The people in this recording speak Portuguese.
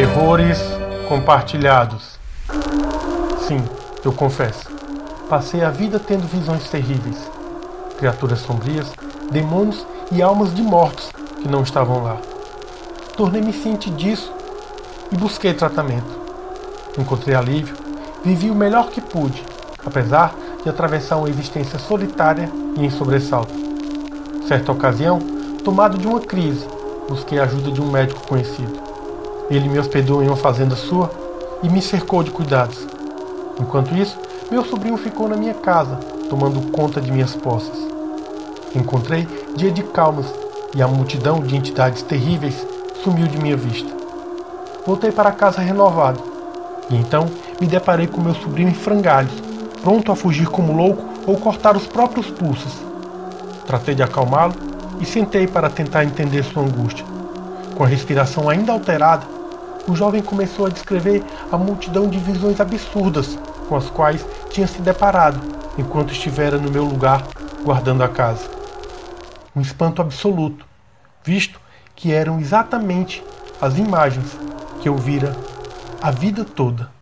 Horrores compartilhados. Sim, eu confesso. Passei a vida tendo visões terríveis. Criaturas sombrias, demônios e almas de mortos que não estavam lá. Tornei-me ciente disso e busquei tratamento. Encontrei alívio, vivi o melhor que pude, apesar de atravessar uma existência solitária e em sobressalto. Certa ocasião, tomado de uma crise, busquei a ajuda de um médico conhecido. Ele me hospedou em uma fazenda sua e me cercou de cuidados. Enquanto isso, meu sobrinho ficou na minha casa, tomando conta de minhas posses. Encontrei dia de calmas e a multidão de entidades terríveis sumiu de minha vista. Voltei para casa renovado e então me deparei com meu sobrinho em frangalhos, pronto a fugir como louco ou cortar os próprios pulsos. Tratei de acalmá-lo e sentei para tentar entender sua angústia. Com a respiração ainda alterada, o jovem começou a descrever a multidão de visões absurdas com as quais tinha se deparado enquanto estivera no meu lugar guardando a casa. Um espanto absoluto, visto que eram exatamente as imagens que eu vira a vida toda.